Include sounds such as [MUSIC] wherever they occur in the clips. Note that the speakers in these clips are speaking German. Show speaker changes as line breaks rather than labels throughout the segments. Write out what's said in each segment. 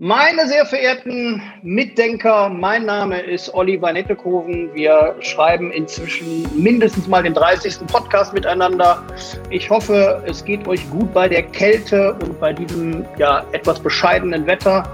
Meine sehr verehrten Mitdenker, mein Name ist Oliver Nettekoven. Wir schreiben inzwischen mindestens mal den 30. Podcast miteinander. Ich hoffe, es geht euch gut bei der Kälte und bei diesem ja etwas bescheidenen Wetter.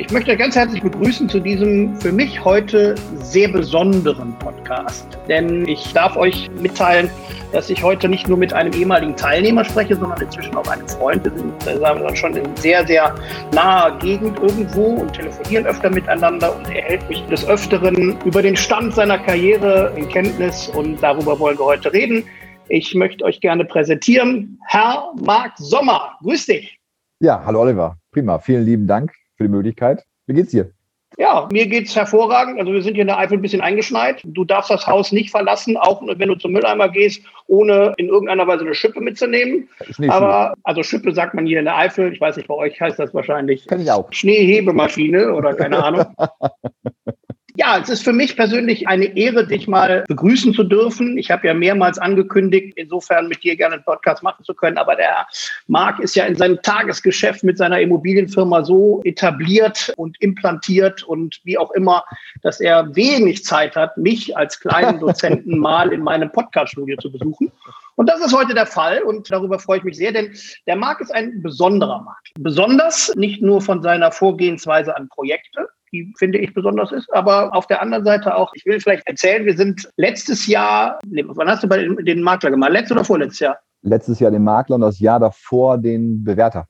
Ich möchte euch ganz herzlich begrüßen zu diesem für mich heute sehr besonderen Podcast. Denn ich darf euch mitteilen, dass ich heute nicht nur mit einem ehemaligen Teilnehmer spreche, sondern inzwischen auch einem Freund. Wir sind wir, schon in sehr, sehr naher Gegend irgendwo und telefonieren öfter miteinander und er hält mich des Öfteren über den Stand seiner Karriere in Kenntnis und darüber wollen wir heute reden. Ich möchte euch gerne präsentieren. Herr Marc Sommer, grüß dich.
Ja, hallo Oliver. Prima. Vielen lieben Dank für die Möglichkeit. Wie geht's dir?
Ja, mir geht's hervorragend. Also wir sind hier in der Eifel ein bisschen eingeschneit. Du darfst das Haus nicht verlassen, auch wenn du zum Mülleimer gehst, ohne in irgendeiner Weise eine Schippe mitzunehmen. Aber also Schippe sagt man hier in der Eifel. Ich weiß nicht, bei euch heißt das wahrscheinlich. Schneehebemaschine oder keine Ahnung. [LAUGHS] Ja, es ist für mich persönlich eine Ehre, dich mal begrüßen zu dürfen. Ich habe ja mehrmals angekündigt, insofern mit dir gerne einen Podcast machen zu können. Aber der Marc ist ja in seinem Tagesgeschäft mit seiner Immobilienfirma so etabliert und implantiert und wie auch immer, dass er wenig Zeit hat, mich als kleinen [LAUGHS] Dozenten mal in meinem Podcaststudio zu besuchen. Und das ist heute der Fall und darüber freue ich mich sehr, denn der Marc ist ein besonderer Markt. Besonders nicht nur von seiner Vorgehensweise an Projekte, die finde ich besonders ist. Aber auf der anderen Seite auch, ich will vielleicht erzählen, wir sind letztes Jahr, wann hast du bei den, den Makler gemacht? Letztes oder vorletztes Jahr?
Letztes Jahr den Makler und das Jahr davor den Bewerter.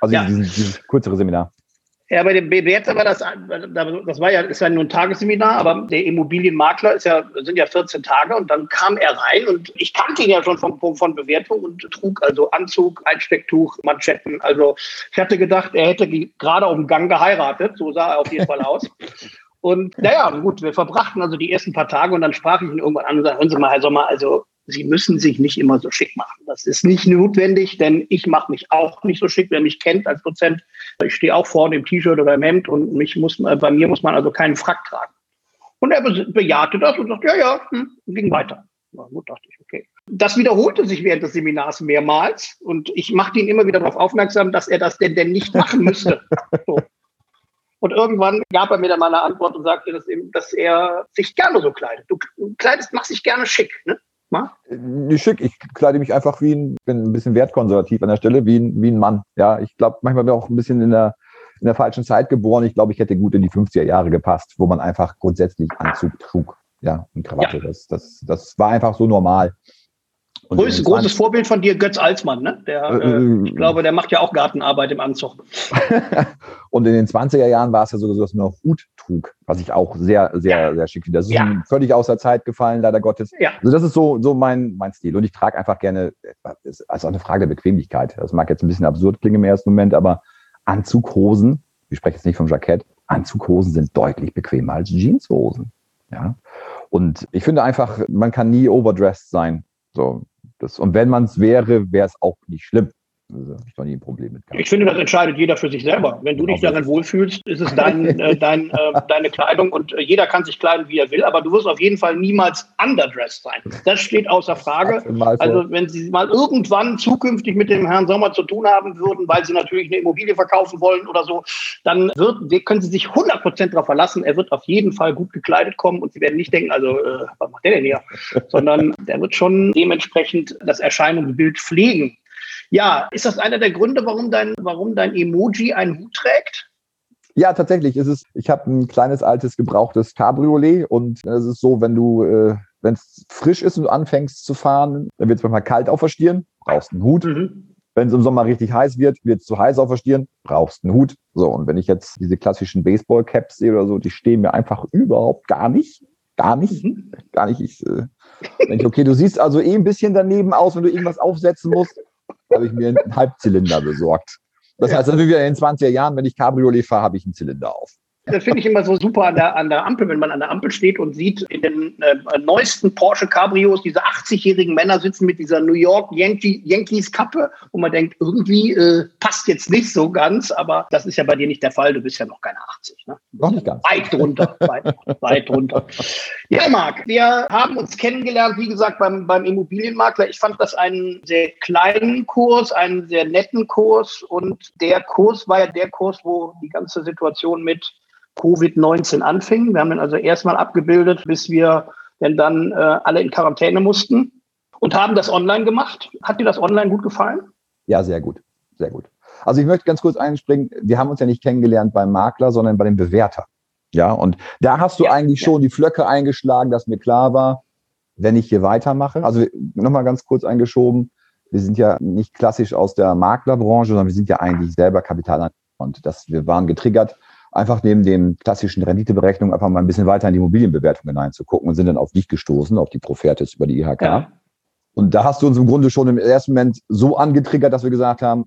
Also ja. dieses, dieses kürzere Seminar.
Ja, bei dem BBZ war das, das war ja, ist ja nur ein Tagesseminar, aber der Immobilienmakler ist ja, sind ja 14 Tage und dann kam er rein und ich kannte ihn ja schon von, von Bewertung und trug also Anzug, Einstecktuch, Manschetten. Also ich hatte gedacht, er hätte gerade auf dem Gang geheiratet, so sah er auf jeden Fall aus. Und naja, gut, wir verbrachten also die ersten paar Tage und dann sprach ich ihn irgendwann an und sagte, hören Sie mal, Herr Sommer, also Sie müssen sich nicht immer so schick machen. Das ist nicht notwendig, denn ich mache mich auch nicht so schick. Wer mich kennt als Dozent, ich stehe auch vorne im T-Shirt oder im Hemd und mich muss, bei mir muss man also keinen Frack tragen. Und er bejahte das und sagte, ja, ja, hm, und ging weiter. Na gut, dachte ich, okay. Das wiederholte sich während des Seminars mehrmals und ich machte ihn immer wieder darauf aufmerksam, dass er das denn, denn nicht machen müsste. So. Und irgendwann gab er mir dann mal eine Antwort und sagte, dass, eben, dass er sich gerne so kleidet. Du kleidest, machst dich gerne schick. Ne?
Nicht schick, ich kleide mich einfach wie ein, bin ein bisschen wertkonservativ an der Stelle, wie ein, wie ein Mann. Ja, ich glaube, manchmal bin ich auch ein bisschen in der, in der falschen Zeit geboren. Ich glaube, ich hätte gut in die 50er Jahre gepasst, wo man einfach grundsätzlich Anzug trug. Ja, und Krawatte. Ja. Das, das, das war einfach so normal.
Größ, großes Vorbild von dir, Götz Alsmann, ne? Der, äh, äh, ich glaube, der macht ja auch Gartenarbeit im Anzug. [LAUGHS]
und in den 20er Jahren war es ja so, dass man noch Hut trug, was ich auch sehr, sehr, ja. sehr schick finde. Das ist ja. völlig aus der Zeit gefallen, leider Gottes. Ja. Also das ist so, so mein, mein Stil. Und ich trage einfach gerne, das ist also eine Frage der Bequemlichkeit. Das mag jetzt ein bisschen absurd klingen im ersten Moment, aber Anzughosen, ich spreche jetzt nicht vom Jackett, Anzughosen sind deutlich bequemer als Jeanshosen. Ja. Und ich finde einfach, man kann nie overdressed sein. So, das, und wenn man es wäre, wäre es auch nicht schlimm. Also, ich doch nie ein Problem mit
gehabt. Ich finde, das entscheidet jeder für sich selber. Wenn du dich darin wohlfühlst, ist es dein, [LAUGHS] äh, dein, äh, deine Kleidung und äh, jeder kann sich kleiden, wie er will, aber du wirst auf jeden Fall niemals underdressed sein. Das steht außer Frage. Also wenn Sie mal irgendwann zukünftig mit dem Herrn Sommer zu tun haben würden, weil Sie natürlich eine Immobilie verkaufen wollen oder so, dann wird, können Sie sich 100% darauf verlassen, er wird auf jeden Fall gut gekleidet kommen und Sie werden nicht denken, also äh, was macht der denn hier? Sondern der wird schon dementsprechend das Erscheinungsbild pflegen ja, ist das einer der Gründe, warum dein, warum dein Emoji einen Hut trägt?
Ja, tatsächlich ist es. Ich habe ein kleines altes gebrauchtes Cabriolet und es ist so, wenn du, äh, wenn es frisch ist und du anfängst zu fahren, dann wird es manchmal kalt auf der Stirn, brauchst einen Hut. Mhm. Wenn es im Sommer richtig heiß wird, wird es zu heiß auf der Stirn, brauchst einen Hut. So, und wenn ich jetzt diese klassischen Baseball-Caps sehe oder so, die stehen mir einfach überhaupt gar nicht. Gar nicht. Mhm. Gar nicht. Ich äh, denke, okay, du siehst also eh ein bisschen daneben aus, wenn du irgendwas aufsetzen musst habe ich mir einen Halbzylinder besorgt. Das heißt, also wieder in den 20er Jahren, wenn ich Cabriolet fahre, habe ich einen Zylinder auf.
Das finde ich immer so super an der, an der Ampel, wenn man an der Ampel steht und sieht in den äh, neuesten Porsche Cabrios diese 80-jährigen Männer sitzen mit dieser New York Yankee, Yankees Kappe und man denkt, irgendwie äh, passt jetzt nicht so ganz, aber das ist ja bei dir nicht der Fall. Du bist ja noch keine 80. Ne?
Noch nicht ganz.
Weit drunter, weit, weit drunter. Ja, Marc, wir haben uns kennengelernt, wie gesagt, beim, beim Immobilienmakler. Ich fand das einen sehr kleinen Kurs, einen sehr netten Kurs und der Kurs war ja der Kurs, wo die ganze Situation mit Covid-19 anfing. Wir haben ihn also erstmal abgebildet, bis wir denn dann äh, alle in Quarantäne mussten und haben das online gemacht. Hat dir das online gut gefallen?
Ja, sehr gut. Sehr gut. Also ich möchte ganz kurz einspringen. Wir haben uns ja nicht kennengelernt beim Makler, sondern bei dem Bewerter. Ja, und da hast du ja, eigentlich ja. schon die Flöcke eingeschlagen, dass mir klar war, wenn ich hier weitermache. Also nochmal ganz kurz eingeschoben. Wir sind ja nicht klassisch aus der Maklerbranche, sondern wir sind ja eigentlich selber Kapitalanleger. Und das, wir waren getriggert einfach neben dem klassischen Renditeberechnung einfach mal ein bisschen weiter in die Immobilienbewertung hineinzugucken und sind dann auf dich gestoßen, auf die Profertis über die IHK. Ja. Und da hast du uns im Grunde schon im ersten Moment so angetriggert, dass wir gesagt haben,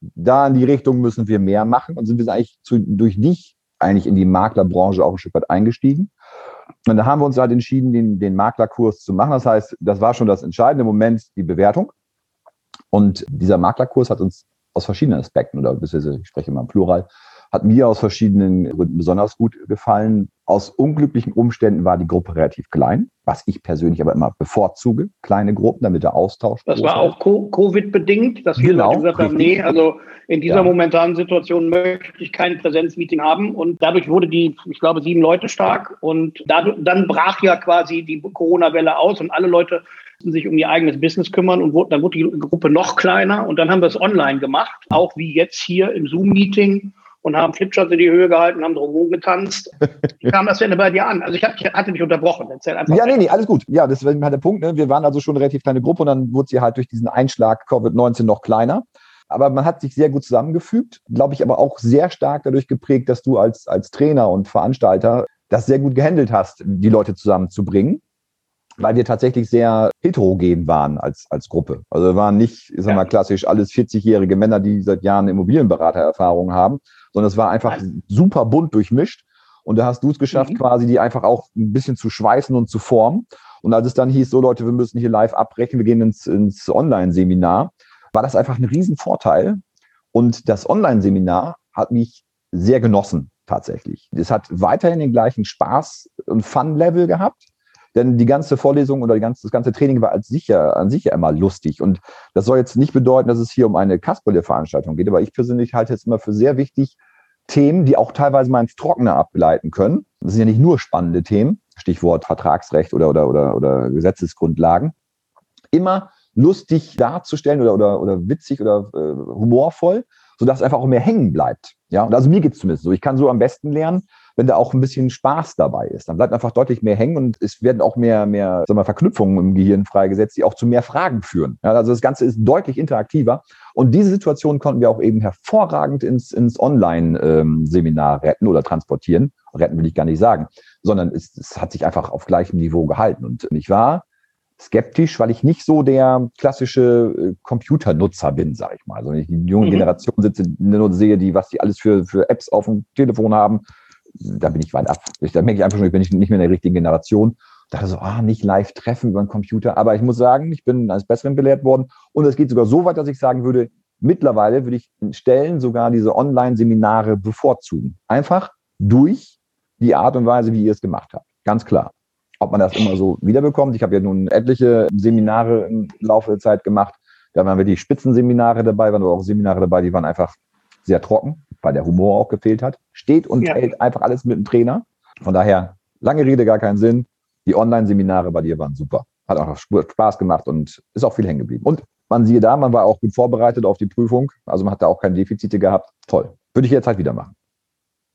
da in die Richtung müssen wir mehr machen und sind wir eigentlich zu, durch dich eigentlich in die Maklerbranche auch ein Stück weit eingestiegen. Und da haben wir uns halt entschieden, den, den Maklerkurs zu machen. Das heißt, das war schon das entscheidende Moment, die Bewertung. Und dieser Maklerkurs hat uns aus verschiedenen Aspekten, oder beziehungsweise ich spreche immer im Plural, hat mir aus verschiedenen Gründen besonders gut gefallen. Aus unglücklichen Umständen war die Gruppe relativ klein, was ich persönlich aber immer bevorzuge, kleine Gruppen, damit der Austausch.
Das war auch Covid-bedingt, dass genau, Leute gesagt haben, nee, also in dieser ja. momentanen Situation möchte ich kein Präsenzmeeting haben. Und dadurch wurde die, ich glaube, sieben Leute stark. Und dadurch, dann brach ja quasi die Corona-Welle aus und alle Leute sich um ihr eigenes Business kümmern und dann wurde die Gruppe noch kleiner und dann haben wir es online gemacht, auch wie jetzt hier im Zoom-Meeting und haben Flipcharts in die Höhe gehalten, haben drumherum getanzt. [LAUGHS] Wie kam das denn bei dir an? Also ich, hab, ich hatte mich unterbrochen.
Erzähl einfach. Ja, nee, nee, alles gut. Ja, das war halt der Punkt. Ne? Wir waren also schon eine relativ kleine Gruppe und dann wurde sie halt durch diesen Einschlag Covid-19 noch kleiner. Aber man hat sich sehr gut zusammengefügt, glaube ich, aber auch sehr stark dadurch geprägt, dass du als, als Trainer und Veranstalter das sehr gut gehandelt hast, die Leute zusammenzubringen weil wir tatsächlich sehr heterogen waren als, als Gruppe. Also wir waren nicht, ich sag mal, klassisch alles 40-jährige Männer, die seit Jahren Immobilienberatererfahrung haben, sondern es war einfach super bunt durchmischt. Und da hast du es geschafft, mhm. quasi die einfach auch ein bisschen zu schweißen und zu formen. Und als es dann hieß, so Leute, wir müssen hier live abbrechen, wir gehen ins, ins Online-Seminar, war das einfach ein Riesenvorteil. Und das Online-Seminar hat mich sehr genossen, tatsächlich. Es hat weiterhin den gleichen Spaß- und Fun-Level gehabt. Denn die ganze Vorlesung oder ganze, das ganze Training war als sicher, an sich ja immer lustig. Und das soll jetzt nicht bedeuten, dass es hier um eine Kasperle-Veranstaltung geht, aber ich persönlich halte es immer für sehr wichtig, Themen, die auch teilweise mal ins Trockene ableiten können. Das sind ja nicht nur spannende Themen, Stichwort Vertragsrecht oder, oder, oder, oder Gesetzesgrundlagen, immer lustig darzustellen oder, oder, oder witzig oder äh, humorvoll, sodass es einfach auch mehr hängen bleibt. Ja, und also mir geht es zumindest so. Ich kann so am besten lernen, wenn da auch ein bisschen Spaß dabei ist. Dann bleibt einfach deutlich mehr hängen und es werden auch mehr, mehr sagen wir, Verknüpfungen im Gehirn freigesetzt, die auch zu mehr Fragen führen. Ja, also das Ganze ist deutlich interaktiver. Und diese Situation konnten wir auch eben hervorragend ins, ins Online-Seminar retten oder transportieren. Retten will ich gar nicht sagen, sondern es, es hat sich einfach auf gleichem Niveau gehalten. Und ich war skeptisch, weil ich nicht so der klassische äh, Computernutzer bin, sage ich mal. Also wenn ich die junge mhm. Generation sitze, nur sehe, die, was die alles für, für Apps auf dem Telefon haben, da bin ich weit ab. Da merke ich einfach schon, ich bin nicht, nicht mehr in der richtigen Generation. dachte so, ah, nicht live treffen über einen Computer. Aber ich muss sagen, ich bin als Besseren belehrt worden. Und es geht sogar so weit, dass ich sagen würde, mittlerweile würde ich in Stellen sogar diese Online-Seminare bevorzugen. Einfach durch die Art und Weise, wie ihr es gemacht habt. Ganz klar. Ob man das immer so wiederbekommt. Ich habe ja nun etliche Seminare im Laufe der Zeit gemacht. Da waren wirklich Spitzenseminare dabei, waren aber auch Seminare dabei, die waren einfach sehr trocken, weil der Humor auch gefehlt hat. Steht und ja. hält einfach alles mit dem Trainer. Von daher, lange Rede, gar keinen Sinn. Die Online-Seminare bei dir waren super. Hat auch Spaß gemacht und ist auch viel hängen geblieben. Und man siehe da, man war auch gut vorbereitet auf die Prüfung. Also man hat da auch keine Defizite gehabt. Toll. Würde ich jetzt halt wieder machen.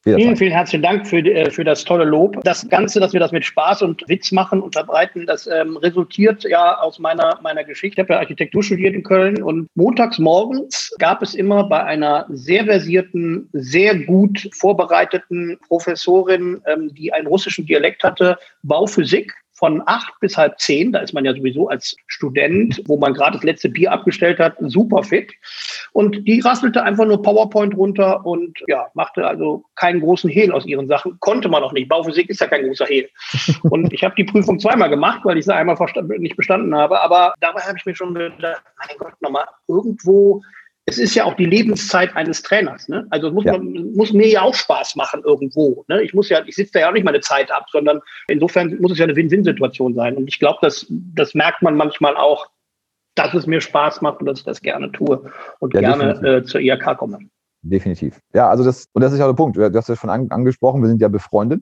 Vielen, vielen herzlichen Dank für, äh, für das tolle Lob. Das Ganze, dass wir das mit Spaß und Witz machen und verbreiten, das ähm, resultiert ja aus meiner, meiner Geschichte. Ich habe ja Architektur studiert in Köln und montags morgens gab es immer bei einer sehr versierten, sehr gut vorbereiteten Professorin, ähm, die einen russischen Dialekt hatte, Bauphysik von acht bis halb zehn. Da ist man ja sowieso als Student, wo man gerade das letzte Bier abgestellt hat, super fit. Und die rasselte einfach nur PowerPoint runter und ja, machte also keinen großen Hehl aus ihren Sachen. Konnte man auch nicht. Bauphysik ist ja kein großer Hehl. Und ich habe die Prüfung zweimal gemacht, weil ich sie einmal nicht bestanden habe. Aber dabei habe ich mir schon gedacht, mein Gott, nochmal irgendwo es ist ja auch die Lebenszeit eines Trainers. Ne? Also muss, ja. man, muss mir ja auch Spaß machen irgendwo. Ne? Ich muss ja, ich sitze da ja auch nicht meine Zeit ab, sondern insofern muss es ja eine Win-Win-Situation sein. Und ich glaube, das, das merkt man manchmal auch, dass es mir Spaß macht und dass ich das gerne tue und ja, gerne äh, zur IHK komme.
Definitiv. Ja, also das, und das ist ja der Punkt. Du hast ja schon an, angesprochen, wir sind ja befreundet,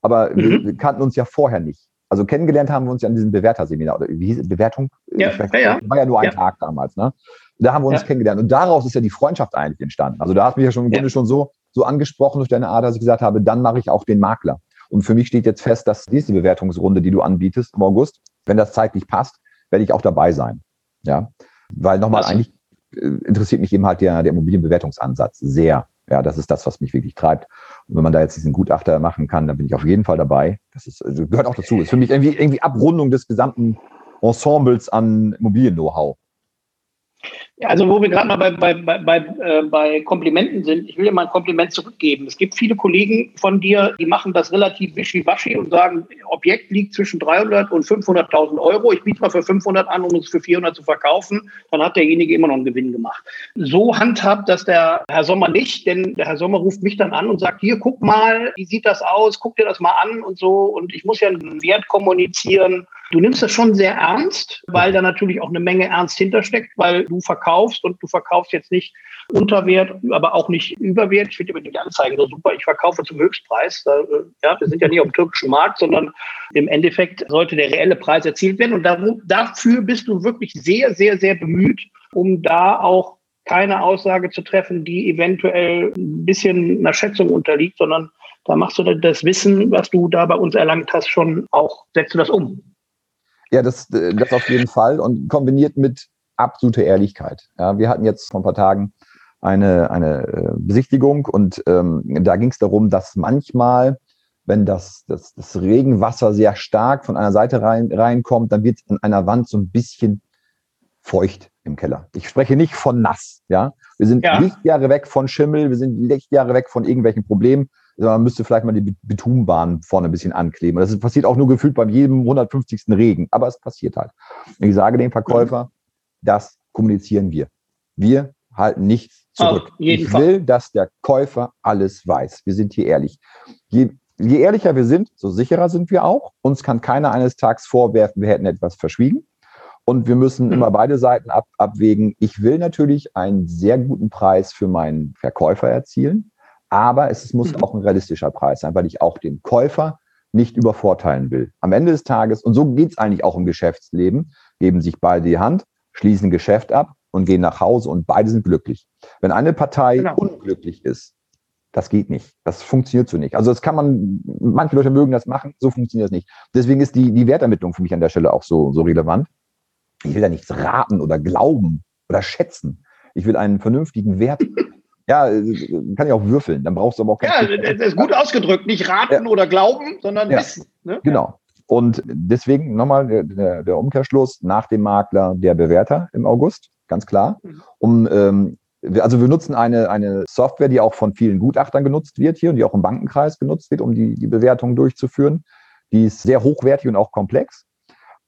aber mhm. wir, wir kannten uns ja vorher nicht. Also kennengelernt haben wir uns ja an diesem Bewerterseminar oder wie hieß es? Bewertung?
Ja, ja, ja.
War ja nur ein ja. Tag damals, ne? Da haben wir uns ja. kennengelernt. Und daraus ist ja die Freundschaft eigentlich entstanden. Also da hast du mich ja schon im Grunde schon so, so angesprochen durch deine Art, dass ich gesagt habe, dann mache ich auch den Makler. Und für mich steht jetzt fest, dass diese Bewertungsrunde, die du anbietest im August, wenn das zeitlich passt, werde ich auch dabei sein. Ja. Weil nochmal also. eigentlich äh, interessiert mich eben halt der, der Immobilienbewertungsansatz sehr. Ja, das ist das, was mich wirklich treibt. Und wenn man da jetzt diesen Gutachter machen kann, dann bin ich auf jeden Fall dabei. Das ist, also gehört auch dazu. Das ist für mich irgendwie, irgendwie Abrundung des gesamten Ensembles an Immobilien-Know-how.
Ja, also wo wir gerade mal bei, bei, bei, äh, bei Komplimenten sind, ich will dir mal ein Kompliment zurückgeben. Es gibt viele Kollegen von dir, die machen das relativ wischiwaschi und sagen, Objekt liegt zwischen 300 und 500.000 Euro. Ich biete mal für 500 an, um es für 400 zu verkaufen. Dann hat derjenige immer noch einen Gewinn gemacht. So handhabt das der Herr Sommer nicht, denn der Herr Sommer ruft mich dann an und sagt, hier, guck mal, wie sieht das aus? Guck dir das mal an und so. Und ich muss ja einen Wert kommunizieren. Du nimmst das schon sehr ernst, weil da natürlich auch eine Menge Ernst hintersteckt, weil du verkaufst und du verkaufst jetzt nicht Unterwert, aber auch nicht Überwert. Ich finde immer die Anzeigen so super. Ich verkaufe zum Höchstpreis. Ja, wir sind ja nicht auf dem türkischen Markt, sondern im Endeffekt sollte der reelle Preis erzielt werden. Und dafür bist du wirklich sehr, sehr, sehr bemüht, um da auch keine Aussage zu treffen, die eventuell ein bisschen einer Schätzung unterliegt, sondern da machst du das Wissen, was du da bei uns erlangt hast, schon auch, setzt du das um.
Ja, das, das auf jeden Fall und kombiniert mit absoluter Ehrlichkeit. Ja, wir hatten jetzt vor ein paar Tagen eine, eine äh, Besichtigung und ähm, da ging es darum, dass manchmal, wenn das, das, das Regenwasser sehr stark von einer Seite rein, reinkommt, dann wird es an einer Wand so ein bisschen feucht im Keller. Ich spreche nicht von nass. Ja, wir sind ja. Lichtjahre weg von Schimmel, wir sind Lichtjahre weg von irgendwelchen Problemen. Also man müsste vielleicht mal die Betonbahn vorne ein bisschen ankleben. Das passiert auch nur gefühlt bei jedem 150. Regen, aber es passiert halt. Ich sage dem Verkäufer, das kommunizieren wir. Wir halten nichts zurück. ich will, dass der Käufer alles weiß. Wir sind hier ehrlich. Je, je ehrlicher wir sind, so sicherer sind wir auch. Uns kann keiner eines Tages vorwerfen, wir hätten etwas verschwiegen. Und wir müssen immer mhm. beide Seiten ab, abwägen. Ich will natürlich einen sehr guten Preis für meinen Verkäufer erzielen, aber es muss mhm. auch ein realistischer Preis sein, weil ich auch den Käufer nicht übervorteilen will. Am Ende des Tages, und so geht es eigentlich auch im Geschäftsleben, geben sich beide die Hand, schließen Geschäft ab und gehen nach Hause und beide sind glücklich. Wenn eine Partei genau. unglücklich ist, das geht nicht. Das funktioniert so nicht. Also das kann man, manche Leute mögen das machen, so funktioniert das nicht. Deswegen ist die, die Wertermittlung für mich an der Stelle auch so, so relevant. Ich will da nichts raten oder glauben oder schätzen. Ich will einen vernünftigen Wert. Ja, kann ich auch würfeln. Dann brauchst du aber auch
Ja, das ist gut ausgedrückt. Nicht raten ja. oder glauben, sondern ja. wissen.
Ne? Genau. Und deswegen nochmal der, der, Umkehrschluss nach dem Makler der Bewerter im August, ganz klar. Mhm. Um, ähm, also wir nutzen eine, eine Software, die auch von vielen Gutachtern genutzt wird hier und die auch im Bankenkreis genutzt wird, um die, die Bewertung durchzuführen. Die ist sehr hochwertig und auch komplex.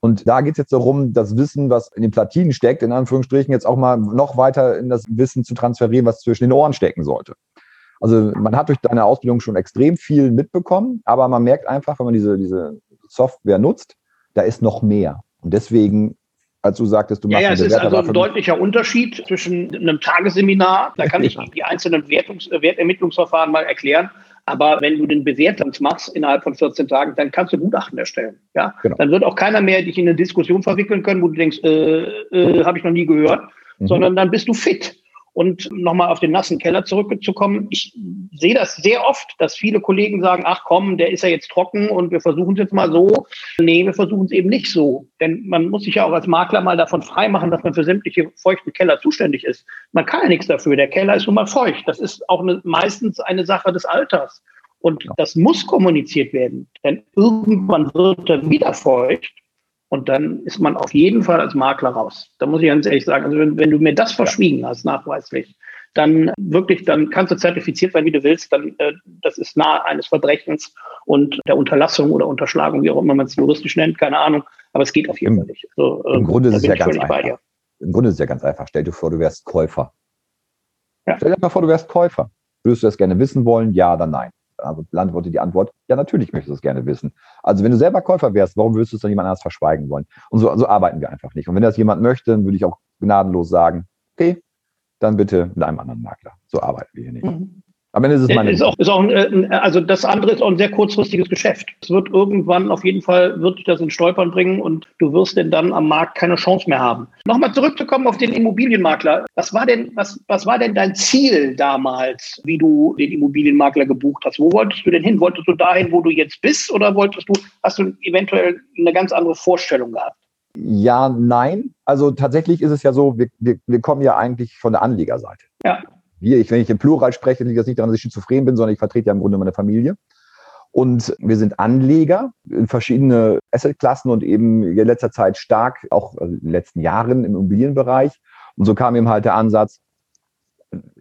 Und da geht es jetzt darum, das Wissen, was in den Platinen steckt, in Anführungsstrichen, jetzt auch mal noch weiter in das Wissen zu transferieren, was zwischen den Ohren stecken sollte. Also man hat durch deine Ausbildung schon extrem viel mitbekommen, aber man merkt einfach, wenn man diese, diese Software nutzt, da ist noch mehr. Und deswegen, als du sagtest, du
machst ja, ja, es ist also ein deutlicher Unterschied zwischen einem Tagesseminar, da kann ich [LAUGHS] die einzelnen Wertungs Wertermittlungsverfahren mal erklären. Aber wenn du den Bewertung machst innerhalb von 14 Tagen, dann kannst du Gutachten erstellen. Ja? Genau. Dann wird auch keiner mehr dich in eine Diskussion verwickeln können, wo du denkst, äh, äh, habe ich noch nie gehört, mhm. sondern dann bist du fit. Und nochmal auf den nassen Keller zurückzukommen, ich sehe das sehr oft, dass viele Kollegen sagen, ach komm, der ist ja jetzt trocken und wir versuchen es jetzt mal so. Nee, wir versuchen es eben nicht so. Denn man muss sich ja auch als Makler mal davon freimachen, dass man für sämtliche feuchten Keller zuständig ist. Man kann ja nichts dafür. Der Keller ist nun mal feucht. Das ist auch eine, meistens eine Sache des Alters. Und das muss kommuniziert werden, denn irgendwann wird er wieder feucht und dann ist man auf jeden Fall als Makler raus. Da muss ich ganz ehrlich sagen, also wenn, wenn du mir das verschwiegen hast, nachweislich, dann wirklich, dann kannst du zertifiziert sein, wie du willst, dann äh, das ist nahe eines Verbrechens und der Unterlassung oder Unterschlagung, wie auch immer man es juristisch nennt, keine Ahnung, aber es geht auf jeden Fall nicht.
So, Im äh, Grunde ist es ja ganz einfach. Im Grunde ist es ja ganz einfach. Stell dir vor, du wärst Käufer. Ja. Stell dir mal vor, du wärst Käufer. Würdest du das gerne wissen wollen? Ja oder nein? Beantwortet die Antwort, ja, natürlich möchtest du das gerne wissen. Also wenn du selber Käufer wärst, warum würdest du es dann jemand anders verschweigen wollen? Und so, so arbeiten wir einfach nicht. Und wenn das jemand möchte, dann würde ich auch gnadenlos sagen, okay, dann bitte mit einem anderen Makler. So arbeiten wir hier nicht. Mhm.
Am Ende ist es meine. Ist auch, ist auch ein, also das andere ist auch ein sehr kurzfristiges Geschäft. Es wird irgendwann auf jeden Fall wird dich das in Stolpern bringen und du wirst denn dann am Markt keine Chance mehr haben. Nochmal zurückzukommen auf den Immobilienmakler. Was war denn, was, was war denn dein Ziel damals, wie du den Immobilienmakler gebucht hast? Wo wolltest du denn hin? Wolltest du dahin, wo du jetzt bist, oder wolltest du, hast du eventuell eine ganz andere Vorstellung gehabt?
Ja, nein. Also tatsächlich ist es ja so, wir, wir, wir kommen ja eigentlich von der Anlegerseite. Ja wir, ich, wenn ich im Plural spreche, liegt das nicht daran, dass ich schizophren bin, sondern ich vertrete ja im Grunde meine Familie. Und wir sind Anleger in verschiedene Assetklassen und eben in letzter Zeit stark, auch in den letzten Jahren im Immobilienbereich. Und so kam eben halt der Ansatz,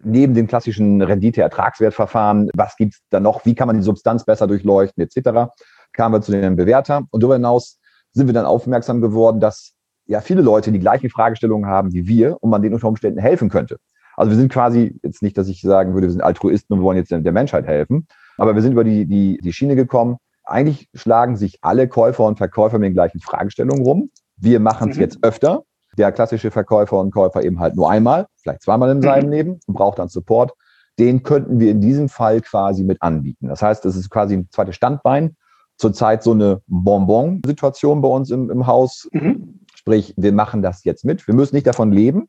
neben dem klassischen Rendite-Ertragswertverfahren, was gibt es da noch, wie kann man die Substanz besser durchleuchten, etc., kamen wir zu den Bewerter. Und darüber hinaus sind wir dann aufmerksam geworden, dass ja viele Leute die gleichen Fragestellungen haben wie wir und man denen unter Umständen helfen könnte. Also wir sind quasi, jetzt nicht, dass ich sagen würde, wir sind Altruisten und wir wollen jetzt der Menschheit helfen, aber wir sind über die, die, die Schiene gekommen. Eigentlich schlagen sich alle Käufer und Verkäufer mit den gleichen Fragestellungen rum. Wir machen es mhm. jetzt öfter. Der klassische Verkäufer und Käufer eben halt nur einmal, vielleicht zweimal in seinem mhm. Leben und braucht dann Support. Den könnten wir in diesem Fall quasi mit anbieten. Das heißt, das ist quasi ein zweites Standbein. Zurzeit so eine Bonbon-Situation bei uns im, im Haus. Mhm. Sprich, wir machen das jetzt mit. Wir müssen nicht davon leben.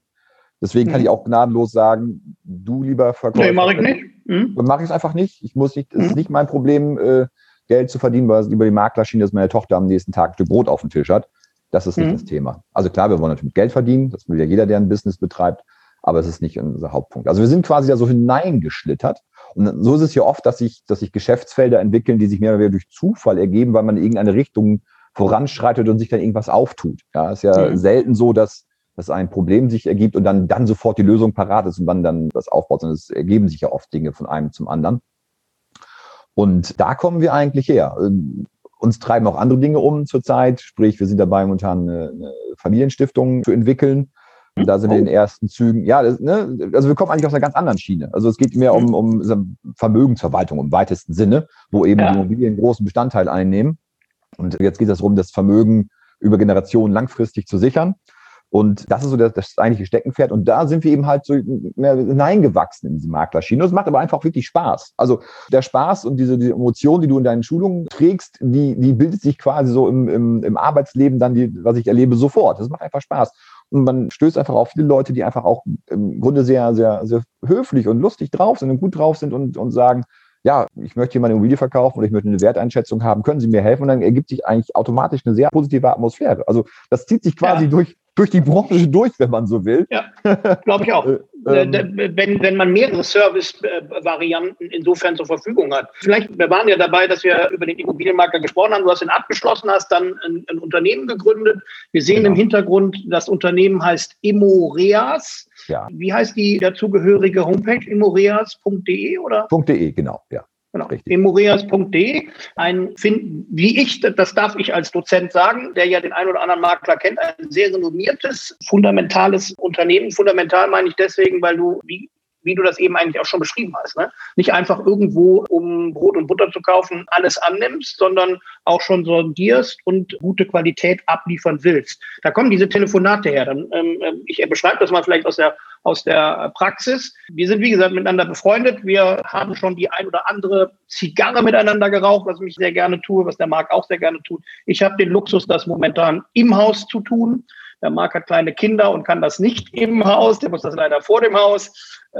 Deswegen kann mhm. ich auch gnadenlos sagen, du lieber Verkäufer. Nee,
mache ich nicht. Mhm.
Mache ich es einfach nicht. Ich muss nicht, es ist mhm. nicht mein Problem, äh, Geld zu verdienen, weil es über die Maklerschiene, dass meine Tochter am nächsten Tag ein Stück Brot auf dem Tisch hat. Das ist nicht mhm. das Thema. Also klar, wir wollen natürlich Geld verdienen. Das will ja jeder, der ein Business betreibt. Aber es ist nicht unser Hauptpunkt. Also wir sind quasi da so hineingeschlittert. Und so ist es ja oft, dass sich, dass sich Geschäftsfelder entwickeln, die sich mehr oder weniger durch Zufall ergeben, weil man in irgendeine Richtung voranschreitet und sich dann irgendwas auftut. Ja, ist ja mhm. selten so, dass dass ein Problem sich ergibt und dann, dann sofort die Lösung parat ist und man dann das aufbaut, sondern es ergeben sich ja oft Dinge von einem zum anderen. Und da kommen wir eigentlich her. Ähm, uns treiben auch andere Dinge um zurzeit, sprich, wir sind dabei, momentan eine, eine Familienstiftung zu entwickeln. Und da sind wir in den ersten Zügen. Ja, das, ne, also wir kommen eigentlich aus einer ganz anderen Schiene. Also es geht mehr um, um Vermögensverwaltung im weitesten Sinne, wo eben ja. die Immobilien einen großen Bestandteil einnehmen. Und jetzt geht es darum, das Vermögen über Generationen langfristig zu sichern. Und das ist so das, das eigentliche Steckenpferd. Und da sind wir eben halt so hineingewachsen in diese Maklerschiene. Es macht aber einfach wirklich Spaß. Also der Spaß und diese, diese Emotion, die du in deinen Schulungen trägst, die, die bildet sich quasi so im, im, im Arbeitsleben dann, die, was ich erlebe, sofort. Das macht einfach Spaß. Und man stößt einfach auf viele Leute, die einfach auch im Grunde sehr, sehr, sehr höflich und lustig drauf sind und gut drauf sind und, und sagen, ja, ich möchte hier meine Immobilie verkaufen oder ich möchte eine Werteinschätzung haben, können Sie mir helfen? Und dann ergibt sich eigentlich automatisch eine sehr positive Atmosphäre. Also das zieht sich quasi ja. durch, durch die Branche durch, wenn man so will. Ja,
glaube ich auch. [LAUGHS] Äh, ähm, wenn, wenn man mehrere Service-Varianten insofern zur Verfügung hat. Vielleicht, wir waren ja dabei, dass wir über den Immobilienmakler gesprochen haben. Du hast ihn abgeschlossen, hast dann ein, ein Unternehmen gegründet. Wir sehen genau. im Hintergrund, das Unternehmen heißt Immoreas. Ja. Wie heißt die dazugehörige Homepage? Immoreas.de oder?
.de, genau, ja.
Genau. Emoreas.de, ein, wie ich, das darf ich als Dozent sagen, der ja den einen oder anderen Makler kennt, ein sehr renommiertes, fundamentales Unternehmen. Fundamental meine ich deswegen, weil du, wie wie du das eben eigentlich auch schon beschrieben hast. Ne? Nicht einfach irgendwo, um Brot und Butter zu kaufen, alles annimmst, sondern auch schon sondierst und gute Qualität abliefern willst. Da kommen diese Telefonate her. Dann, ähm, ähm ich beschreibe das mal vielleicht aus der, aus der Praxis. Wir sind, wie gesagt, miteinander befreundet. Wir haben schon die ein oder andere Zigarre miteinander geraucht, was ich sehr gerne tue, was der Marc auch sehr gerne tut. Ich habe den Luxus, das momentan im Haus zu tun. Der Marc hat kleine Kinder und kann das nicht im Haus, der muss das leider vor dem Haus. [LAUGHS]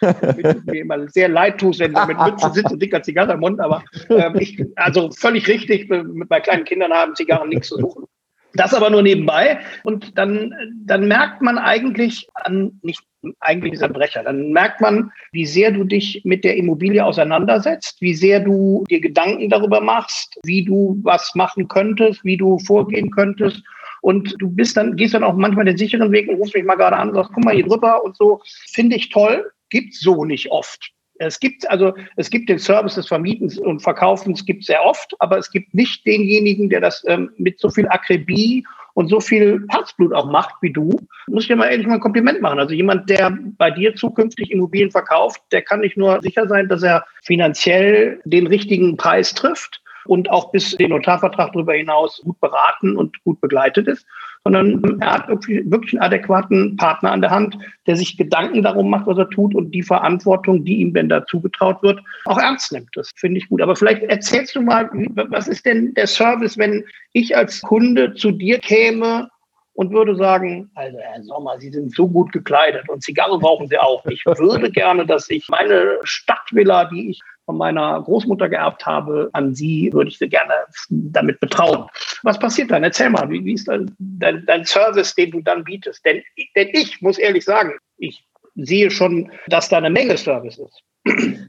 mir immer sehr leid tust, wenn du mit Mütze sitzt und dicker Zigarre im Mund, aber äh, ich, also völlig richtig, bei kleinen Kindern haben Zigarren nichts zu suchen. Das aber nur nebenbei. Und dann, dann merkt man eigentlich an, nicht eigentlich ist ein Brecher, dann merkt man, wie sehr du dich mit der Immobilie auseinandersetzt, wie sehr du dir Gedanken darüber machst, wie du was machen könntest, wie du vorgehen könntest. Und du bist dann, gehst dann auch manchmal den sicheren Weg und rufst mich mal gerade an und sagst, guck mal hier drüber und so. Finde ich toll, gibt's so nicht oft. Es gibt also, es gibt den Service des Vermietens und Verkaufens gibt sehr oft, aber es gibt nicht denjenigen, der das ähm, mit so viel Akribie und so viel Herzblut auch macht wie du, muss ich dir mal ehrlich mal ein Kompliment machen. Also jemand, der bei dir zukünftig Immobilien verkauft, der kann nicht nur sicher sein, dass er finanziell den richtigen Preis trifft und auch bis den Notarvertrag darüber hinaus gut beraten und gut begleitet ist, sondern er hat wirklich, einen adäquaten Partner an der Hand, der sich Gedanken darum macht, was er tut und die Verantwortung, die ihm denn da zugetraut wird, auch ernst nimmt. Das finde ich gut. Aber vielleicht erzählst du mal, was ist denn der Service, wenn ich als Kunde zu dir käme und würde sagen, also Herr Sommer, Sie sind so gut gekleidet und Zigarre brauchen Sie auch. Ich würde gerne, dass ich meine Stadtvilla, die ich von meiner Großmutter geerbt habe, an Sie würde ich Sie gerne damit betrauen. Was passiert dann? Erzähl mal, wie, wie ist dein, dein, dein, Service, den du dann bietest? Denn, denn ich muss ehrlich sagen, ich sehe schon, dass da eine Menge Service ist.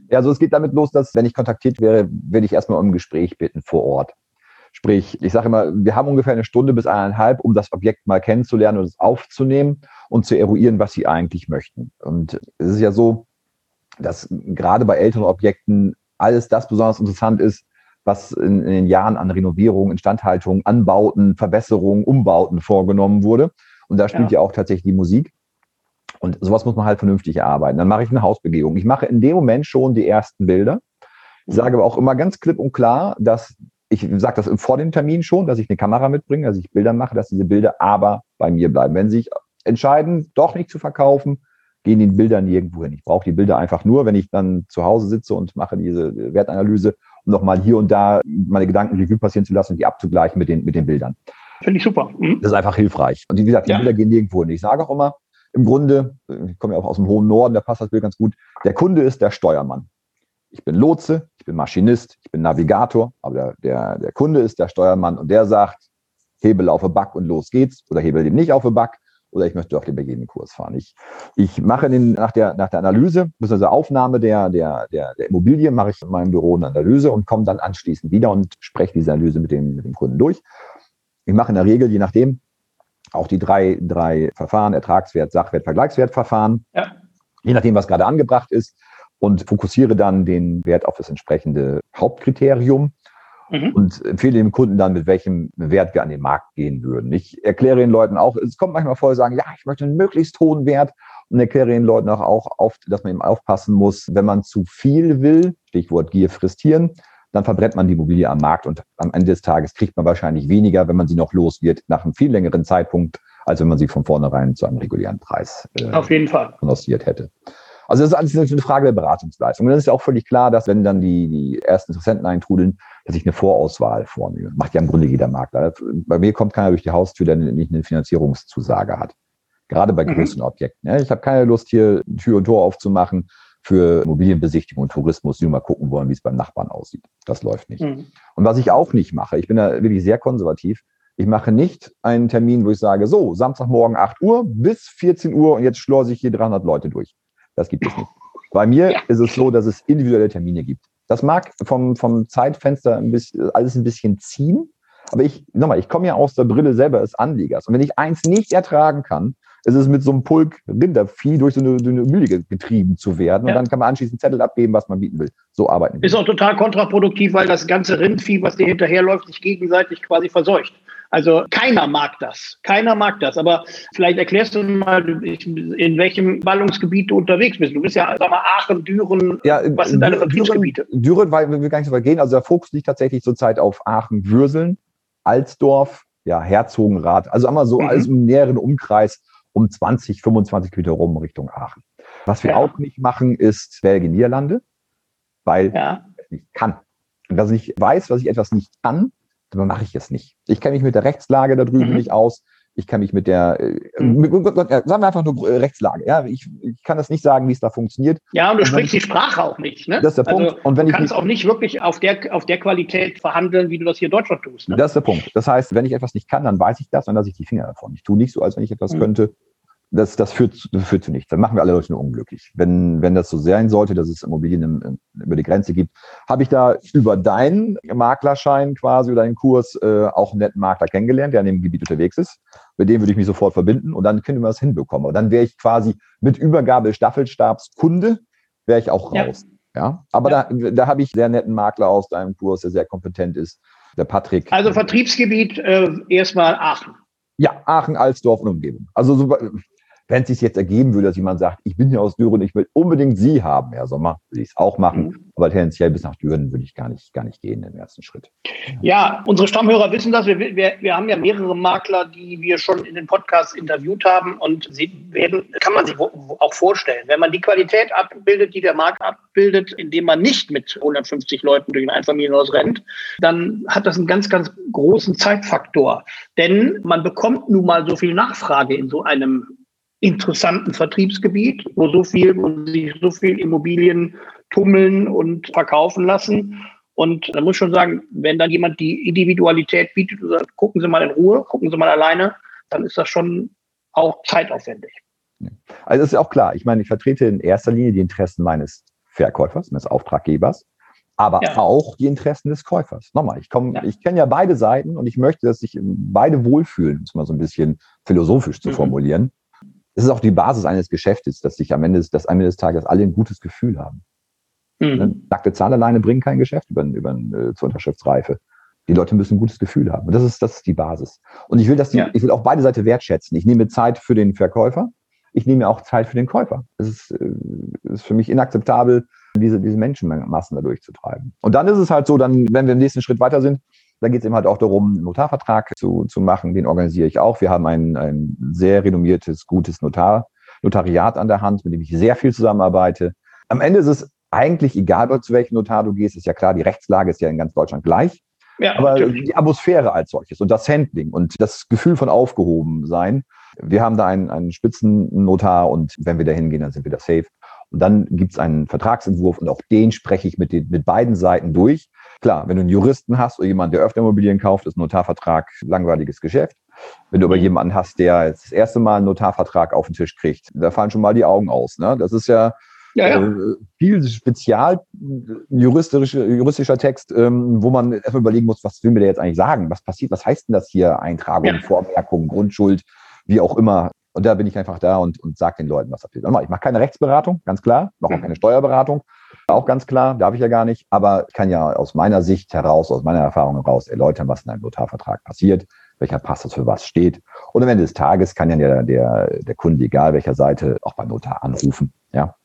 Ja, also es geht damit los, dass wenn ich kontaktiert wäre, würde ich erstmal um ein Gespräch bitten vor Ort. Sprich, ich sage immer, wir haben ungefähr eine Stunde bis eineinhalb, um das Objekt mal kennenzulernen und es aufzunehmen und zu eruieren, was sie eigentlich möchten. Und es ist ja so, dass gerade bei älteren Objekten alles das besonders interessant ist, was in, in den Jahren an Renovierung, Instandhaltung, Anbauten, Verbesserungen, Umbauten vorgenommen wurde. Und da spielt ja. ja auch tatsächlich die Musik. Und sowas muss man halt vernünftig erarbeiten. Dann mache ich eine Hausbegehung. Ich mache in dem Moment schon die ersten Bilder. Ich sage aber auch immer ganz klipp und klar, dass ich sage das vor dem Termin schon, dass ich eine Kamera mitbringe, dass ich Bilder mache, dass diese Bilder aber bei mir bleiben. Wenn Sie sich entscheiden, doch nicht zu verkaufen, gehen die Bilder nirgendwo hin. Ich brauche die Bilder einfach nur, wenn ich dann zu Hause sitze und mache diese Wertanalyse, um nochmal hier und da meine Gedanken Revue passieren zu lassen und die abzugleichen mit den, mit den Bildern.
Finde ich super.
Mhm. Das ist einfach hilfreich. Und wie gesagt, die ja. Bilder gehen nirgendwo hin. Ich sage auch immer, im Grunde, ich komme ja auch aus dem hohen Norden, da passt das Bild ganz gut, der Kunde ist der Steuermann. Ich bin Lotse, ich bin Maschinist, ich bin Navigator, aber der, der, der Kunde ist der Steuermann und der sagt, Hebel auf den Back und los geht's oder Hebel eben nicht auf den Back oder ich möchte auf den Begebenkurs fahren. Ich, ich mache den, nach, der, nach der Analyse, bzw. Aufnahme der, der, der, der Immobilie, mache ich in meinem Büro eine Analyse und komme dann anschließend wieder und spreche diese Analyse mit dem, mit dem Kunden durch. Ich mache in der Regel, je nachdem, auch die drei, drei Verfahren, Ertragswert, Sachwert, Vergleichswertverfahren, ja. je nachdem, was gerade angebracht ist und fokussiere dann den Wert auf das entsprechende Hauptkriterium mhm. und empfehle dem Kunden dann, mit welchem Wert wir an den Markt gehen würden. Ich erkläre den Leuten auch, es kommt manchmal vor, sagen, ja, ich möchte einen möglichst hohen Wert und erkläre den Leuten auch, auch oft, dass man eben aufpassen muss, wenn man zu viel will, Stichwort Gier frisst Hirn, dann verbrennt man die Immobilie am Markt und am Ende des Tages kriegt man wahrscheinlich weniger, wenn man sie noch los wird, nach einem viel längeren Zeitpunkt, als wenn man sie von vornherein zu einem regulären Preis
äh, Auf jeden Fall.
hätte. Also das ist alles eine Frage der Beratungsleistung. Und dann ist ja auch völlig klar, dass wenn dann die, die ersten Interessenten eintrudeln, dass ich eine Vorauswahl vornehme. Macht ja im Grunde jeder Makler. Bei mir kommt keiner durch die Haustür, der nicht eine Finanzierungszusage hat. Gerade bei größeren mhm. Objekten. Ich habe keine Lust, hier Tür und Tor aufzumachen für Immobilienbesichtigung und Tourismus, die mal gucken wollen, wie es beim Nachbarn aussieht. Das läuft nicht. Mhm. Und was ich auch nicht mache, ich bin da wirklich sehr konservativ, ich mache nicht einen Termin, wo ich sage, so, Samstagmorgen 8 Uhr bis 14 Uhr und jetzt schleuse ich hier 300 Leute durch. Das gibt es nicht. Bei mir ja. ist es so, dass es individuelle Termine gibt. Das mag vom, vom Zeitfenster ein bisschen, alles ein bisschen ziehen. Aber ich, nochmal, ich komme ja aus der Brille selber des Anlegers. Und wenn ich eins nicht ertragen kann, ist es mit so einem Pulk Rindervieh durch so eine, so eine Mühle getrieben zu werden. Ja. Und dann kann man anschließend Zettel abgeben, was man bieten will. So arbeiten
wir. Ist auch total kontraproduktiv, weil das ganze Rindvieh, was dir hinterherläuft, sich gegenseitig quasi verseucht. Also keiner mag das. Keiner mag das. Aber vielleicht erklärst du mal, in welchem Ballungsgebiet du unterwegs bist. Du bist ja, sag mal, Aachen, Düren.
Ja, was sind deine Vertriebsgebiete? Düren, weil wir gar nicht so weit gehen. Also der Fokus liegt tatsächlich zurzeit auf Aachen, Würseln, Alsdorf, ja, Herzogenrath. Also einmal so mhm. alles im näheren Umkreis um 20, 25 Kilometer rum Richtung Aachen. Was wir ja. auch nicht machen, ist Belgien, Niederlande, weil ja. ich nicht kann. Und dass ich weiß, was ich etwas nicht kann, dann mache ich es nicht. Ich kenne mich mit der Rechtslage da drüben mhm. nicht aus. Ich kann mich mit der, mhm. sagen wir einfach nur Rechtslage. Ja, ich, ich kann das nicht sagen, wie es da funktioniert.
Ja, und du und sprichst die Sprache auch nicht. Ne?
Das ist der Punkt.
Also, und wenn du kannst auch nicht wirklich auf der, auf der Qualität verhandeln, wie du das hier in Deutschland tust.
Ne? Das ist der Punkt. Das heißt, wenn ich etwas nicht kann, dann weiß ich das und lasse ich die Finger davon. Ich tue nicht so, als wenn ich etwas mhm. könnte das, das, führt, das führt zu nichts. Dann machen wir alle Leute nur unglücklich. Wenn, wenn das so sein sollte, dass es Immobilien im, über die Grenze gibt, habe ich da über deinen Maklerschein quasi oder deinen Kurs äh, auch einen netten Makler kennengelernt, der an dem Gebiet unterwegs ist. Mit dem würde ich mich sofort verbinden und dann können wir das hinbekommen. Und dann wäre ich quasi mit Übergabe des Staffelstabs Kunde, wäre ich auch raus. Ja. ja? Aber ja. da, da habe ich sehr netten Makler aus deinem Kurs, der sehr kompetent ist, der Patrick.
Also Vertriebsgebiet äh, erstmal Aachen.
Ja, Aachen, Alsdorf und Umgebung. Also so, wenn es sich jetzt ergeben würde, dass jemand sagt, ich bin hier aus Düren, ich will unbedingt Sie haben, Herr Sommer, würde ich es auch machen. Mhm. Aber tendenziell bis nach Düren würde ich gar nicht, gar nicht gehen im ersten Schritt.
Ja, unsere Stammhörer wissen das. Wir, wir, wir haben ja mehrere Makler, die wir schon in den Podcasts interviewt haben und sie werden, kann man sich auch vorstellen, wenn man die Qualität abbildet, die der Markt abbildet, indem man nicht mit 150 Leuten durch ein Einfamilienhaus rennt, dann hat das einen ganz, ganz großen Zeitfaktor. Denn man bekommt nun mal so viel Nachfrage in so einem interessanten Vertriebsgebiet, wo so viel, wo sich so viel Immobilien tummeln und verkaufen lassen. Und da muss ich schon sagen, wenn dann jemand die Individualität bietet und sagt, gucken Sie mal in Ruhe, gucken Sie mal alleine, dann ist das schon auch zeitaufwendig.
Also ist ja auch klar, ich meine, ich vertrete in erster Linie die Interessen meines Verkäufers, meines Auftraggebers, aber ja. auch die Interessen des Käufers. Nochmal, ich komme, ja. ich kenne ja beide Seiten und ich möchte, dass sich beide wohlfühlen, um es mal so ein bisschen philosophisch zu mhm. formulieren es ist auch die Basis eines Geschäftes, dass sich am Ende, des, dass am Ende des Tages alle ein gutes Gefühl haben. Mhm. Ne? Nackte Zahl alleine bringen kein Geschäft über, über, äh, zur Unterschriftsreife. Die Leute müssen ein gutes Gefühl haben. Und das ist, das ist die Basis. Und ich will, dass die, ja. ich will auch beide Seiten wertschätzen. Ich nehme Zeit für den Verkäufer. Ich nehme auch Zeit für den Käufer. Es ist, äh, ist für mich inakzeptabel, diese, diese Menschenmassen da durchzutreiben. Und dann ist es halt so, dann, wenn wir im nächsten Schritt weiter sind, da geht es eben halt auch darum, einen Notarvertrag zu, zu machen. Den organisiere ich auch. Wir haben ein, ein sehr renommiertes, gutes Notar, Notariat an der Hand, mit dem ich sehr viel zusammenarbeite. Am Ende ist es eigentlich egal, zu welchem Notar du gehst, ist ja klar, die Rechtslage ist ja in ganz Deutschland gleich. Ja, aber natürlich. die Atmosphäre als solches und das Handling und das Gefühl von aufgehoben sein. Wir haben da einen, einen Spitzennotar und wenn wir da hingehen, dann sind wir da safe. Und dann gibt es einen Vertragsentwurf und auch den spreche ich mit, den, mit beiden Seiten durch. Klar, wenn du einen Juristen hast oder jemanden, der öfter Immobilien kauft, ist ein Notarvertrag langweiliges Geschäft. Wenn du aber mhm. jemanden hast, der jetzt das erste Mal einen Notarvertrag auf den Tisch kriegt, da fallen schon mal die Augen aus. Ne? Das ist ja, ja, ja. Äh, viel spezial juristischer, juristischer Text, ähm, wo man erstmal überlegen muss, was will mir der jetzt eigentlich sagen? Was passiert? Was heißt denn das hier? Eintragung, ja. Vormerkung, Grundschuld, wie auch immer. Und da bin ich einfach da und, und sage den Leuten, was passiert. Ich mache keine Rechtsberatung, ganz klar, mache auch mhm. keine Steuerberatung, auch ganz klar, darf ich ja gar nicht. Aber ich kann ja aus meiner Sicht heraus, aus meiner Erfahrung heraus erläutern, was in einem Notarvertrag passiert, welcher Passus für was steht. Und am Ende des Tages kann ja der, der, der Kunde, egal welcher Seite, auch beim Notar anrufen. Ja.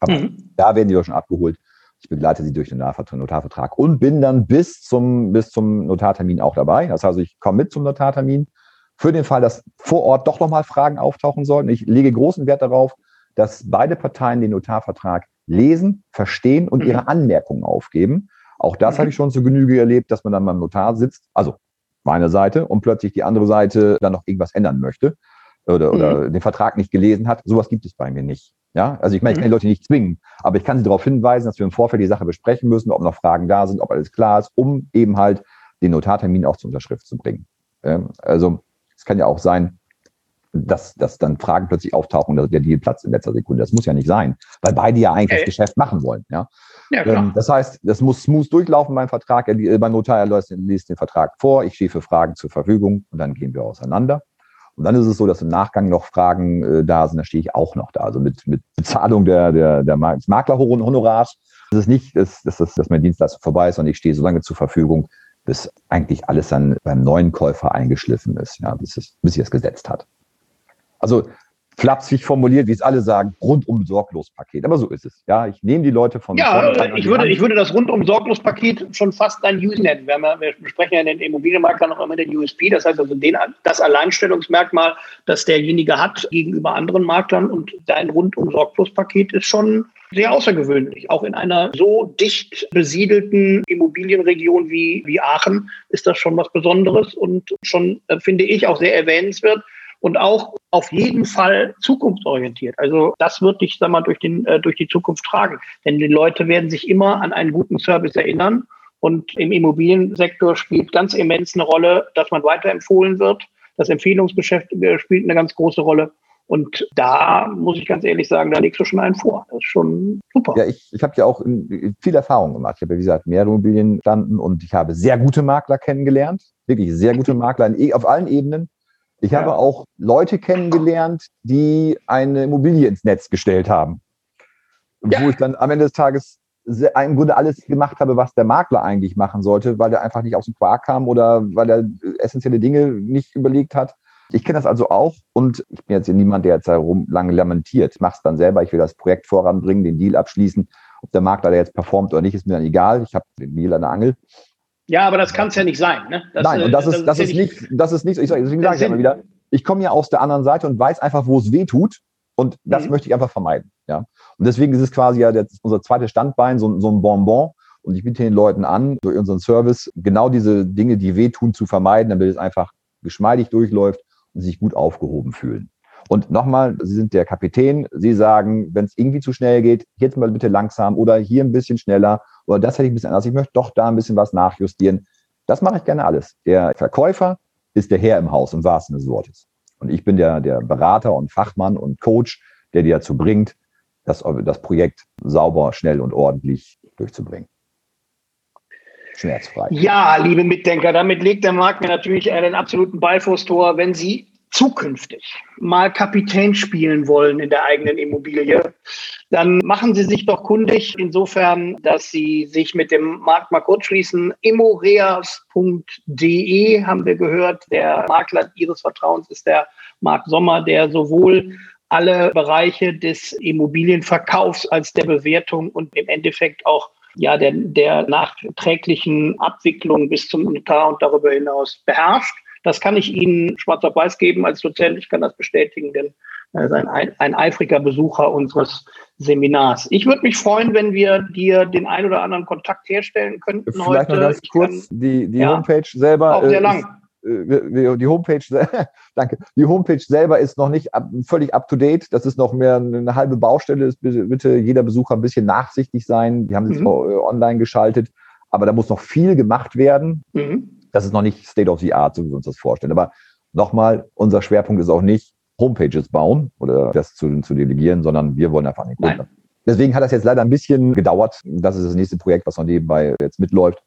Aber mhm. da werden die doch schon abgeholt. Ich begleite sie durch den Notarvertrag und bin dann bis zum, bis zum Notartermin auch dabei. Das heißt, ich komme mit zum Notartermin, für den Fall, dass vor Ort doch nochmal Fragen auftauchen sollten. Ich lege großen Wert darauf, dass beide Parteien den Notarvertrag lesen, verstehen und mhm. ihre Anmerkungen aufgeben. Auch das mhm. habe ich schon zu Genüge erlebt, dass man dann beim Notar sitzt, also meine Seite, und plötzlich die andere Seite dann noch irgendwas ändern möchte oder, oder mhm. den Vertrag nicht gelesen hat. Sowas gibt es bei mir nicht. Ja, also ich meine, ich kann die mhm. Leute nicht zwingen, aber ich kann sie darauf hinweisen, dass wir im Vorfeld die Sache besprechen müssen, ob noch Fragen da sind, ob alles klar ist, um eben halt den Notartermin auch zur Unterschrift zu bringen. Also es kann ja auch sein, dass, dass dann Fragen plötzlich auftauchen, dass der Deal platzt in letzter Sekunde. Das muss ja nicht sein, weil beide ja eigentlich okay. das Geschäft machen wollen. Ja? Ja, ähm, das heißt, das muss smooth durchlaufen beim Vertrag. Er, äh, beim Notar er liest, liest den Vertrag vor, ich stehe für Fragen zur Verfügung und dann gehen wir auseinander. Und dann ist es so, dass im Nachgang noch Fragen äh, da sind, da stehe ich auch noch da. Also mit, mit Bezahlung der, der, der Maklerhonorars. Das ist nicht, dass, dass, dass mein Dienstleister vorbei ist und ich stehe so lange zur Verfügung, bis eigentlich alles dann beim neuen Käufer eingeschliffen ist, ja, bis, es, bis sich das gesetzt hat. Also flapsig formuliert, wie es alle sagen, rundum sorglos Paket. Aber so ist es. Ja, ich nehme die Leute von.
Ja, ich würde, ich würde das rundum sorglos Paket schon fast ein Use nennen. Wir, wir besprechen ja in den Immobilienmaklern noch immer den USP. Das heißt also den, das Alleinstellungsmerkmal, das derjenige hat gegenüber anderen Maklern. Und ein rundum sorglos Paket ist schon sehr außergewöhnlich. Auch in einer so dicht besiedelten Immobilienregion wie, wie Aachen ist das schon was Besonderes und schon, äh, finde ich, auch sehr erwähnenswert und auch auf jeden Fall zukunftsorientiert. Also das wird dich, sag mal, durch, den, äh, durch die Zukunft tragen. Denn die Leute werden sich immer an einen guten Service erinnern. Und im Immobiliensektor spielt ganz immens eine Rolle, dass man weiterempfohlen wird. Das Empfehlungsgeschäft äh, spielt eine ganz große Rolle. Und da muss ich ganz ehrlich sagen, da legst du schon einen vor. Das ist schon super.
Ja, ich, ich habe ja auch viel Erfahrung gemacht. Ich habe ja, wie gesagt, mehrere Immobilien standen und ich habe sehr gute Makler kennengelernt. Wirklich sehr gute [LAUGHS] Makler e, auf allen Ebenen. Ich habe auch Leute kennengelernt, die eine Immobilie ins Netz gestellt haben. Ja. Wo ich dann am Ende des Tages im Grunde alles gemacht habe, was der Makler eigentlich machen sollte, weil er einfach nicht aus dem Quark kam oder weil er essentielle Dinge nicht überlegt hat. Ich kenne das also auch und ich bin jetzt niemand, der jetzt herum lange lamentiert. Ich mache es dann selber, ich will das Projekt voranbringen, den Deal abschließen. Ob der Makler jetzt performt oder nicht, ist mir dann egal. Ich habe den Deal an der Angel.
Ja, aber das kann es ja nicht sein. Ne?
Das, Nein, und das, äh, ist, das, ist, nicht, das ist nicht, ich, deswegen sage ich immer wieder, ich komme ja aus der anderen Seite und weiß einfach, wo es weh tut. Und das mhm. möchte ich einfach vermeiden. Ja? Und deswegen ist es quasi ja unser zweites Standbein, so, so ein Bonbon. Und ich biete den Leuten an, durch unseren Service genau diese Dinge, die wehtun, zu vermeiden, damit es einfach geschmeidig durchläuft und sich gut aufgehoben fühlen. Und nochmal, Sie sind der Kapitän. Sie sagen, wenn es irgendwie zu schnell geht, jetzt mal bitte langsam oder hier ein bisschen schneller oder das hätte ich ein bisschen anders. Ich möchte doch da ein bisschen was nachjustieren. Das mache ich gerne alles. Der Verkäufer ist der Herr im Haus im wahrsten des Wortes. Und ich bin der, der Berater und Fachmann und Coach, der dir dazu bringt, das, das Projekt sauber, schnell und ordentlich durchzubringen.
Schmerzfrei. Ja, liebe Mitdenker, damit legt der Markt mir natürlich einen absoluten Ball vors Tor, wenn Sie zukünftig mal Kapitän spielen wollen in der eigenen Immobilie, dann machen Sie sich doch kundig insofern, dass Sie sich mit dem Markt mal kurz schließen. Immoreas.de haben wir gehört. Der Makler Ihres Vertrauens ist der Marc Sommer, der sowohl alle Bereiche des Immobilienverkaufs als der Bewertung und im Endeffekt auch ja, der, der nachträglichen Abwicklung bis zum Notar und darüber hinaus beherrscht. Das kann ich Ihnen schwarz auf weiß geben als Dozent. Ich kann das bestätigen, denn er ist ein, ein eifriger Besucher unseres Seminars. Ich würde mich freuen, wenn wir dir den ein oder anderen Kontakt herstellen könnten
Vielleicht heute. noch ganz kurz, kann, die, die ja, Homepage selber.
Auch sehr lang.
Äh, die Homepage, [LAUGHS] danke. Die Homepage selber ist noch nicht ab, völlig up to date. Das ist noch mehr eine halbe Baustelle. Bitte jeder Besucher ein bisschen nachsichtig sein. Die haben sich mhm. online geschaltet, aber da muss noch viel gemacht werden. Mhm das ist noch nicht State of the Art, so wie wir uns das vorstellen. Aber nochmal, unser Schwerpunkt ist auch nicht Homepages bauen oder das zu, zu delegieren, sondern wir wollen einfach nicht. Kunden. Deswegen hat das jetzt leider ein bisschen gedauert. Das ist das nächste Projekt, was noch nebenbei jetzt mitläuft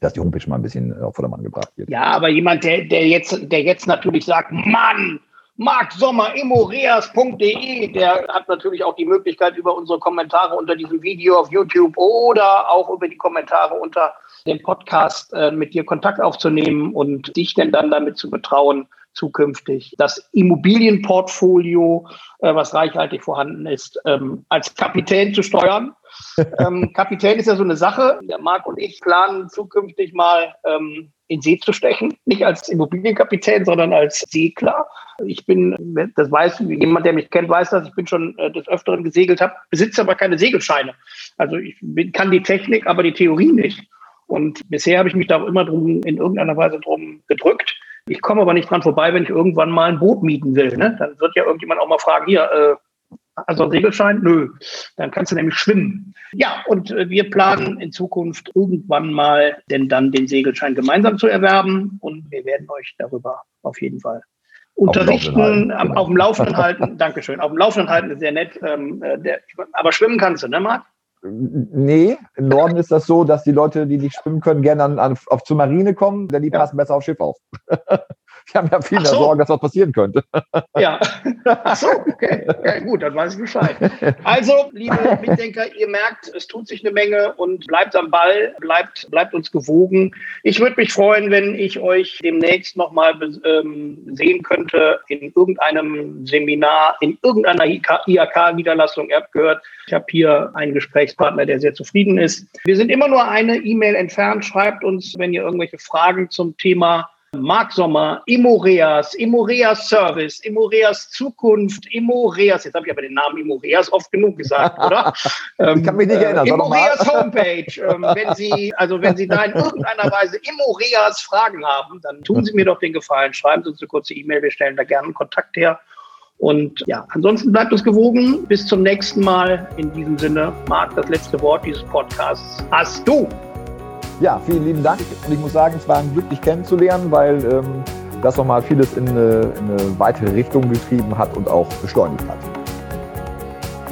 dass die Homepage mal ein bisschen auf Vordermann gebracht wird.
Ja, aber jemand, der, der, jetzt, der jetzt natürlich sagt, Mann, Marc Sommer, immoreas.de, der hat natürlich auch die Möglichkeit, über unsere Kommentare unter diesem Video auf YouTube oder auch über die Kommentare unter dem Podcast äh, mit dir Kontakt aufzunehmen und dich denn dann damit zu betrauen, zukünftig das Immobilienportfolio, äh, was reichhaltig vorhanden ist, ähm, als Kapitän zu steuern. [LAUGHS] ähm, Kapitän ist ja so eine Sache. Der Marc und ich planen zukünftig mal ähm, in See zu stechen. Nicht als Immobilienkapitän, sondern als Segler. Ich bin, das weiß jemand, der mich kennt, weiß das, ich bin schon äh, des Öfteren gesegelt habe, besitze aber keine Segelscheine. Also ich bin, kann die Technik, aber die Theorie nicht. Und bisher habe ich mich da auch immer drum, in irgendeiner Weise drum gedrückt. Ich komme aber nicht dran vorbei, wenn ich irgendwann mal ein Boot mieten will. Ne? Dann wird ja irgendjemand auch mal fragen, hier, äh, also Segelschein? Nö. Dann kannst du nämlich schwimmen. Ja, und äh, wir planen in Zukunft irgendwann mal denn dann den Segelschein gemeinsam zu erwerben und wir werden euch darüber auf jeden Fall unterrichten, auf, auf dem Laufenden halten. Dankeschön. Auf dem Laufenden halten ist sehr nett. Ähm, äh, der, aber schwimmen kannst du, ne, Marc?
Nee, im Norden ist das so, dass die Leute, die nicht schwimmen können, gerne an, an, auf zur Marine kommen, denn die passen besser aufs Schiff auf. [LAUGHS] [LAUGHS] Die haben ja viel mehr so. Sorgen, dass was passieren könnte. [LAUGHS]
Ja. Ach so, okay. Ja, gut, dann weiß ich Bescheid. Also, liebe [LAUGHS] Mitdenker, ihr merkt, es tut sich eine Menge und bleibt am Ball, bleibt, bleibt uns gewogen. Ich würde mich freuen, wenn ich euch demnächst nochmal ähm, sehen könnte in irgendeinem Seminar, in irgendeiner IHK-Niederlassung. Ihr habt gehört, ich habe hier einen Gesprächspartner, der sehr zufrieden ist. Wir sind immer nur eine E-Mail entfernt. Schreibt uns, wenn ihr irgendwelche Fragen zum Thema Marc Sommer, Immoreas, Immoreas Service, Immoreas Zukunft, Immoreas, jetzt habe ich aber den Namen Immoreas oft genug gesagt, oder? [LAUGHS]
ich kann mich nicht ähm, erinnern. Äh,
Immoreas Homepage. [LAUGHS] Ähm, wenn Sie, also wenn Sie da in irgendeiner Weise Immoreas Fragen haben, dann tun Sie mir doch den Gefallen, schreiben Sie uns eine kurze E-Mail, wir stellen da gerne Kontakt her. Und ja, ansonsten bleibt uns gewogen. Bis zum nächsten Mal. In diesem Sinne, Marc, das letzte Wort dieses Podcasts hast du.
Ja, vielen lieben Dank. Und ich muss sagen, es war ein Glück, dich kennenzulernen, weil ähm, das nochmal vieles in eine, in eine, weitere Richtung getrieben hat und auch beschleunigt hat.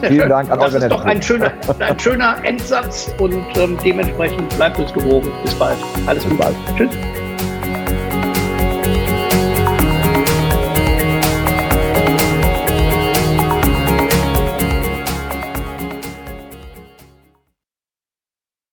Sehr vielen schön. Dank an Das ist doch ein schöner, ein schöner Endsatz und ähm, dementsprechend bleibt uns gewogen. Bis bald. Alles Bis Gute. Bald. Tschüss.